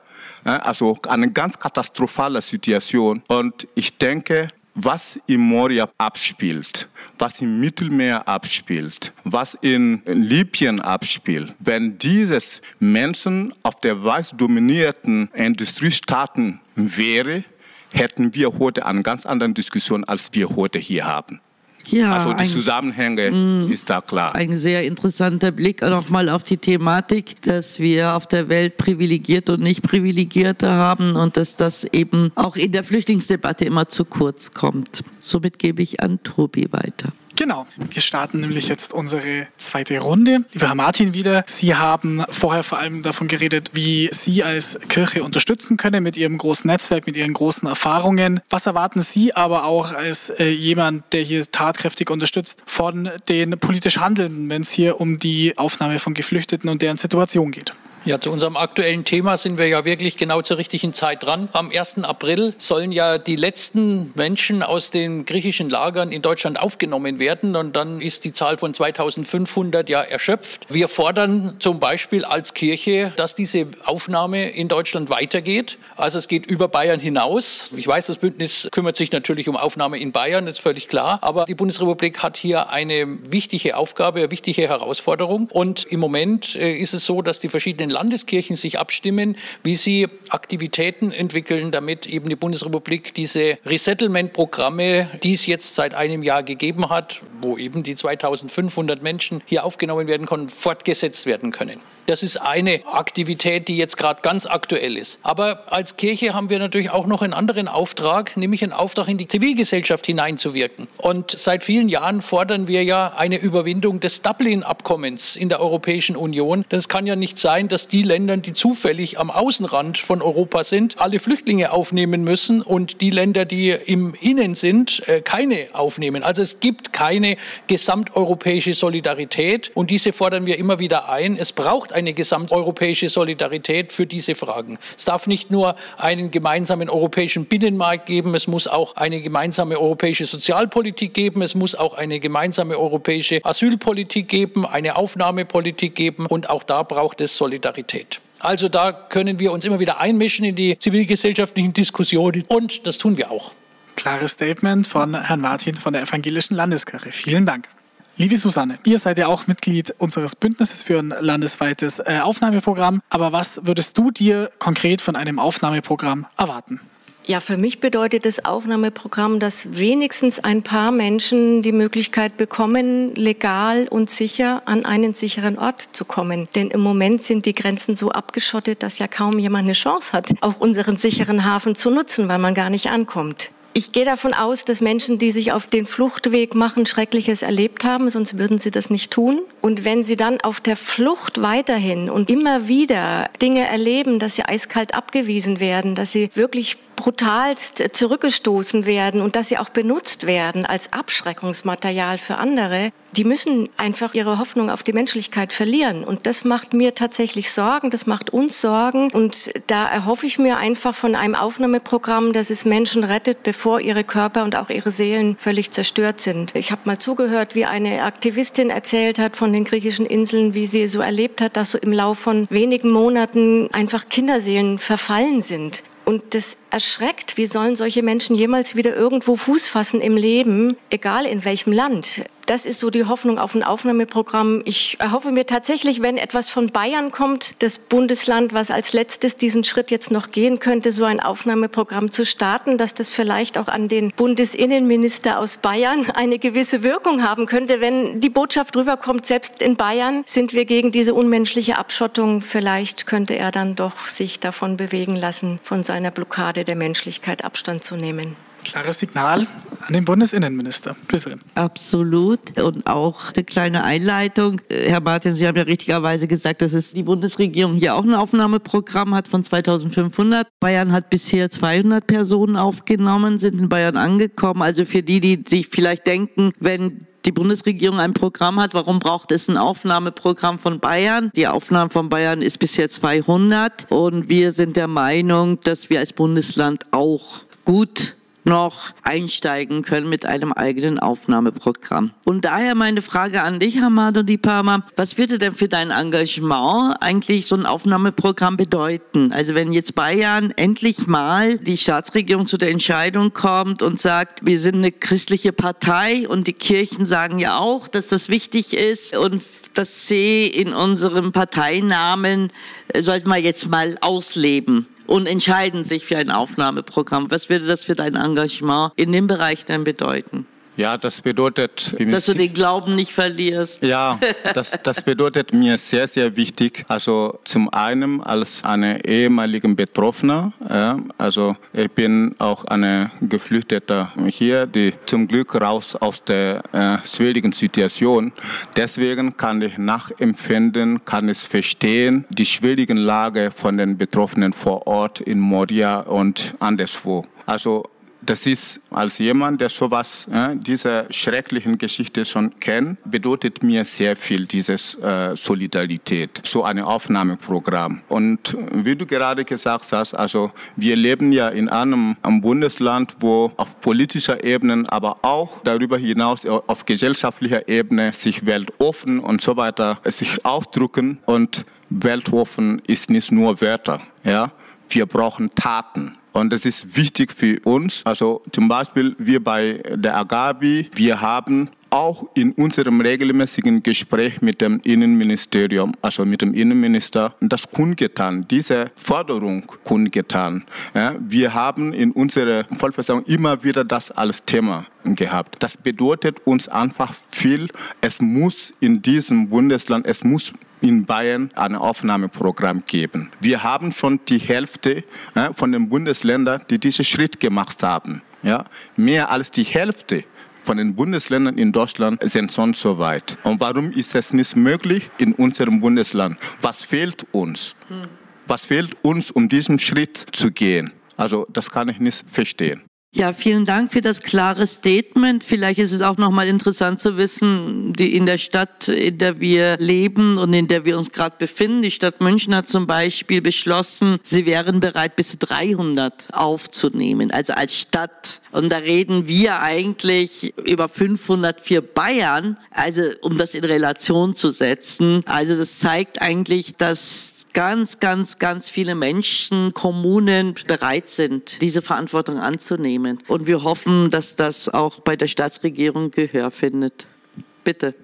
also eine ganz katastrophale Situation. Und ich denke, was im Moria abspielt, was im Mittelmeer abspielt, was in Libyen abspielt, wenn dieses Menschen auf der weiß dominierten Industriestaaten wäre, hätten wir heute eine ganz andere Diskussion, als wir heute hier haben. Ja, also die ein, Zusammenhänge mh, mm, ist da klar. Ein sehr interessanter Blick nochmal auf die Thematik, dass wir auf der Welt Privilegierte und nicht Privilegierte haben und dass das eben auch in der Flüchtlingsdebatte immer zu kurz kommt. Somit gebe ich an Tobi weiter. Genau, wir starten nämlich jetzt unsere zweite Runde. Lieber Herr Martin wieder, Sie haben vorher vor allem davon geredet, wie Sie als Kirche unterstützen können mit Ihrem großen Netzwerk, mit Ihren großen Erfahrungen. Was erwarten Sie aber auch als äh, jemand, der hier tatkräftig unterstützt, von den politisch Handelnden, wenn es hier um die Aufnahme von Geflüchteten und deren Situation geht? Ja, zu unserem aktuellen Thema sind wir ja wirklich genau zur richtigen Zeit dran. Am 1. April sollen ja die letzten Menschen aus den griechischen Lagern in Deutschland aufgenommen werden und dann ist die Zahl von 2500 ja erschöpft. Wir fordern zum Beispiel als Kirche, dass diese Aufnahme in Deutschland weitergeht. Also es geht über Bayern hinaus. Ich weiß, das Bündnis kümmert sich natürlich um Aufnahme in Bayern, ist völlig klar. Aber die Bundesrepublik hat hier eine wichtige Aufgabe, eine wichtige Herausforderung. Und im Moment äh, ist es so, dass die verschiedenen den Landeskirchen sich abstimmen, wie sie Aktivitäten entwickeln, damit eben die Bundesrepublik diese Resettlement-Programme, die es jetzt seit einem Jahr gegeben hat, wo eben die 2500 Menschen hier aufgenommen werden können, fortgesetzt werden können. Das ist eine Aktivität, die jetzt gerade ganz aktuell ist. Aber als Kirche haben wir natürlich auch noch einen anderen Auftrag, nämlich einen Auftrag in die Zivilgesellschaft hineinzuwirken. Und seit vielen Jahren fordern wir ja eine Überwindung des Dublin-Abkommens in der Europäischen Union. Denn es kann ja nicht sein, dass die Länder, die zufällig am Außenrand von Europa sind, alle Flüchtlinge aufnehmen müssen und die Länder, die im Innen sind, äh, keine aufnehmen. Also es gibt keine gesamteuropäische Solidarität und diese fordern wir immer wieder ein. Es braucht eine gesamteuropäische Solidarität für diese Fragen. Es darf nicht nur einen gemeinsamen europäischen Binnenmarkt geben, es muss auch eine gemeinsame europäische Sozialpolitik geben, es muss auch eine gemeinsame europäische Asylpolitik geben, eine Aufnahmepolitik geben und auch da braucht es Solidarität. Also da können wir uns immer wieder einmischen in die zivilgesellschaftlichen Diskussionen und das tun wir auch. Klares Statement von Herrn Martin von der Evangelischen Landeskirche. Vielen Dank. Liebe Susanne, ihr seid ja auch Mitglied unseres Bündnisses für ein landesweites äh, Aufnahmeprogramm. Aber was würdest du dir konkret von einem Aufnahmeprogramm erwarten? Ja, für mich bedeutet das Aufnahmeprogramm, dass wenigstens ein paar Menschen die Möglichkeit bekommen, legal und sicher an einen sicheren Ort zu kommen. Denn im Moment sind die Grenzen so abgeschottet, dass ja kaum jemand eine Chance hat, auch unseren sicheren Hafen zu nutzen, weil man gar nicht ankommt. Ich gehe davon aus, dass Menschen, die sich auf den Fluchtweg machen, Schreckliches erlebt haben, sonst würden sie das nicht tun. Und wenn sie dann auf der Flucht weiterhin und immer wieder Dinge erleben, dass sie eiskalt abgewiesen werden, dass sie wirklich brutalst zurückgestoßen werden und dass sie auch benutzt werden als Abschreckungsmaterial für andere, die müssen einfach ihre Hoffnung auf die Menschlichkeit verlieren. Und das macht mir tatsächlich Sorgen, das macht uns Sorgen. Und da erhoffe ich mir einfach von einem Aufnahmeprogramm, dass es Menschen rettet, bevor ihre Körper und auch ihre Seelen völlig zerstört sind. Ich habe mal zugehört, wie eine Aktivistin erzählt hat von den griechischen Inseln, wie sie so erlebt hat, dass so im Lauf von wenigen Monaten einfach Kinderseelen verfallen sind. Und das erschreckt, wie sollen solche Menschen jemals wieder irgendwo Fuß fassen im Leben, egal in welchem Land. Das ist so die Hoffnung auf ein Aufnahmeprogramm. Ich erhoffe mir tatsächlich, wenn etwas von Bayern kommt, das Bundesland, was als letztes diesen Schritt jetzt noch gehen könnte, so ein Aufnahmeprogramm zu starten, dass das vielleicht auch an den Bundesinnenminister aus Bayern eine gewisse Wirkung haben könnte, wenn die Botschaft rüberkommt, selbst in Bayern sind wir gegen diese unmenschliche Abschottung. Vielleicht könnte er dann doch sich davon bewegen lassen, von seiner Blockade der Menschlichkeit Abstand zu nehmen. Klares Signal an den Bundesinnenminister. Grüßerin. Absolut. Und auch eine kleine Einleitung. Herr Martin, Sie haben ja richtigerweise gesagt, dass es die Bundesregierung hier auch ein Aufnahmeprogramm hat von 2500. Bayern hat bisher 200 Personen aufgenommen, sind in Bayern angekommen. Also für die, die sich vielleicht denken, wenn die Bundesregierung ein Programm hat, warum braucht es ein Aufnahmeprogramm von Bayern? Die Aufnahme von Bayern ist bisher 200 und wir sind der Meinung, dass wir als Bundesland auch gut noch einsteigen können mit einem eigenen Aufnahmeprogramm. Und daher meine Frage an dich, Hamado Dipama, was würde denn für dein Engagement eigentlich so ein Aufnahmeprogramm bedeuten? Also wenn jetzt Bayern endlich mal die Staatsregierung zu der Entscheidung kommt und sagt, wir sind eine christliche Partei und die Kirchen sagen ja auch, dass das wichtig ist und das C in unserem Parteinamen äh, sollten wir jetzt mal ausleben und entscheiden sich für ein Aufnahmeprogramm. Was würde das für dein Engagement in dem Bereich denn bedeuten? Ja, das bedeutet... Dass du den Glauben nicht verlierst. Ja, das, das bedeutet mir sehr, sehr wichtig. Also zum einen als eine ehemalige Betroffene, ja, also ich bin auch eine Geflüchtete hier, die zum Glück raus aus der äh, schwierigen Situation. Deswegen kann ich nachempfinden, kann ich verstehen, die schwierigen Lage von den Betroffenen vor Ort in Moria und anderswo. Also das ist als jemand, der sowas, äh, diese schrecklichen Geschichte schon kennt, bedeutet mir sehr viel dieses äh, Solidarität, so ein Aufnahmeprogramm. Und wie du gerade gesagt hast, also wir leben ja in einem, einem Bundesland, wo auf politischer Ebene, aber auch darüber hinaus auf gesellschaftlicher Ebene sich weltoffen und so weiter sich ausdrücken und weltoffen ist nicht nur Wörter, ja. Wir brauchen Taten. Und das ist wichtig für uns. Also zum Beispiel wir bei der Agabi, wir haben auch in unserem regelmäßigen Gespräch mit dem Innenministerium, also mit dem Innenminister, das kundgetan, diese Forderung kundgetan. Ja, wir haben in unserer Vollversammlung immer wieder das als Thema gehabt. Das bedeutet uns einfach viel. Es muss in diesem Bundesland, es muss in Bayern ein Aufnahmeprogramm geben. Wir haben schon die Hälfte äh, von den Bundesländern, die diesen Schritt gemacht haben. Ja? Mehr als die Hälfte von den Bundesländern in Deutschland sind schon so weit. Und warum ist es nicht möglich in unserem Bundesland? Was fehlt uns? Was fehlt uns, um diesen Schritt zu gehen? Also das kann ich nicht verstehen. Ja, vielen Dank für das klare Statement. Vielleicht ist es auch nochmal interessant zu wissen, die in der Stadt, in der wir leben und in der wir uns gerade befinden. Die Stadt München hat zum Beispiel beschlossen, sie wären bereit, bis zu 300 aufzunehmen, also als Stadt. Und da reden wir eigentlich über 500 für Bayern, also um das in Relation zu setzen. Also das zeigt eigentlich, dass ganz, ganz, ganz viele Menschen, Kommunen bereit sind, diese Verantwortung anzunehmen. Und wir hoffen, dass das auch bei der Staatsregierung Gehör findet. Bitte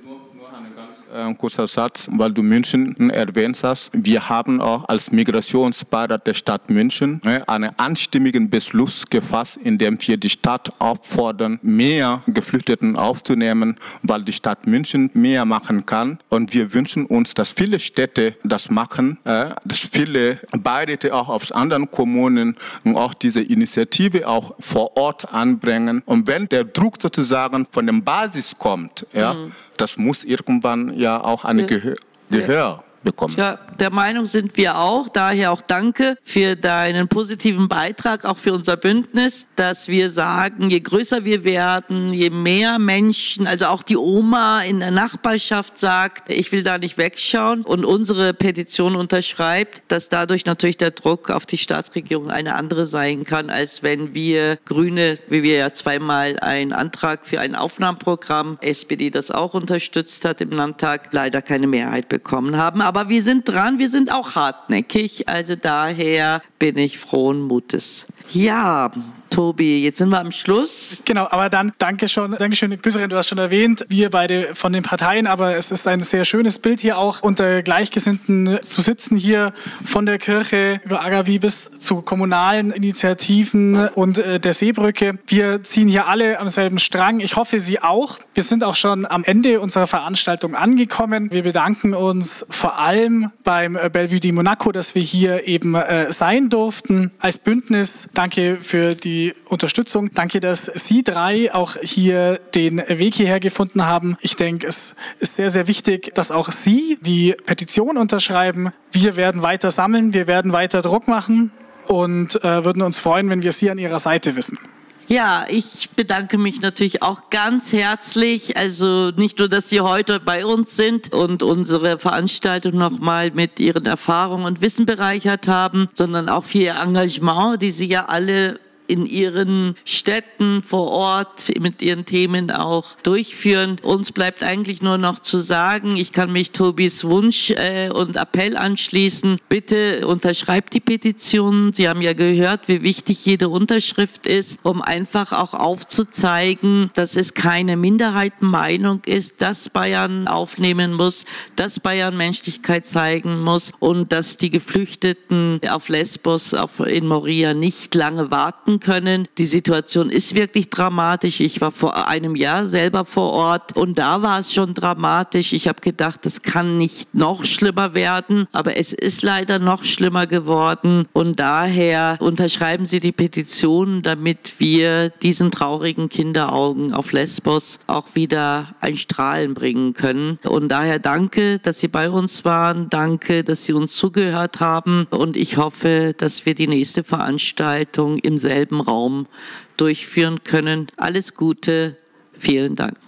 ein äh, kurzer Satz, weil du München erwähnt hast. Wir haben auch als Migrationsbeirat der Stadt München ne, einen anstimmigen Beschluss gefasst, in dem wir die Stadt auffordern, mehr Geflüchteten aufzunehmen, weil die Stadt München mehr machen kann. Und wir wünschen uns, dass viele Städte das machen, äh, dass viele Beiräte auch aus anderen Kommunen und auch diese Initiative auch vor Ort anbringen. Und wenn der Druck sozusagen von der Basis kommt, ja, mhm. das muss irgendwann ja auch eine ja. Gehör, Gehör bekommen. Ja, der Meinung sind wir auch. Daher auch danke für deinen positiven Beitrag, auch für unser Bündnis, dass wir sagen, je größer wir werden, je mehr Menschen, also auch die Oma in der Nachbarschaft sagt, ich will da nicht wegschauen und unsere Petition unterschreibt, dass dadurch natürlich der Druck auf die Staatsregierung eine andere sein kann, als wenn wir Grüne, wie wir ja zweimal einen Antrag für ein Aufnahmeprogramm, SPD das auch unterstützt hat im Landtag, leider keine Mehrheit bekommen haben. Aber aber wir sind dran, wir sind auch hartnäckig, also daher bin ich frohen Mutes. Ja, Tobi, jetzt sind wir am Schluss. Genau, aber dann danke schon, danke schön, Güsserin, du hast schon erwähnt, wir beide von den Parteien, aber es ist ein sehr schönes Bild hier auch unter Gleichgesinnten zu sitzen hier von der Kirche über Agavi bis zu kommunalen Initiativen und äh, der Seebrücke. Wir ziehen hier alle am selben Strang. Ich hoffe, Sie auch. Wir sind auch schon am Ende unserer Veranstaltung angekommen. Wir bedanken uns vor allem beim äh, Bellevue di Monaco, dass wir hier eben äh, sein durften als Bündnis. Danke für die Unterstützung. Danke, dass Sie drei auch hier den Weg hierher gefunden haben. Ich denke, es ist sehr, sehr wichtig, dass auch Sie die Petition unterschreiben. Wir werden weiter sammeln, wir werden weiter Druck machen und äh, würden uns freuen, wenn wir Sie an Ihrer Seite wissen. Ja, ich bedanke mich natürlich auch ganz herzlich. Also nicht nur, dass Sie heute bei uns sind und unsere Veranstaltung nochmal mit Ihren Erfahrungen und Wissen bereichert haben, sondern auch für Ihr Engagement, die Sie ja alle in ihren Städten vor Ort mit ihren Themen auch durchführen. Uns bleibt eigentlich nur noch zu sagen, ich kann mich Tobis Wunsch äh, und Appell anschließen. Bitte unterschreibt die Petition. Sie haben ja gehört, wie wichtig jede Unterschrift ist, um einfach auch aufzuzeigen, dass es keine Minderheitenmeinung ist, dass Bayern aufnehmen muss, dass Bayern Menschlichkeit zeigen muss und dass die Geflüchteten auf Lesbos, auf, in Moria nicht lange warten können. Die Situation ist wirklich dramatisch. Ich war vor einem Jahr selber vor Ort und da war es schon dramatisch. Ich habe gedacht, das kann nicht noch schlimmer werden, aber es ist leider noch schlimmer geworden und daher unterschreiben Sie die Petition, damit wir diesen traurigen Kinderaugen auf Lesbos auch wieder ein Strahlen bringen können. Und daher danke, dass Sie bei uns waren. Danke, dass Sie uns zugehört haben. Und ich hoffe, dass wir die nächste Veranstaltung im selben selben Raum durchführen können. Alles Gute, vielen Dank.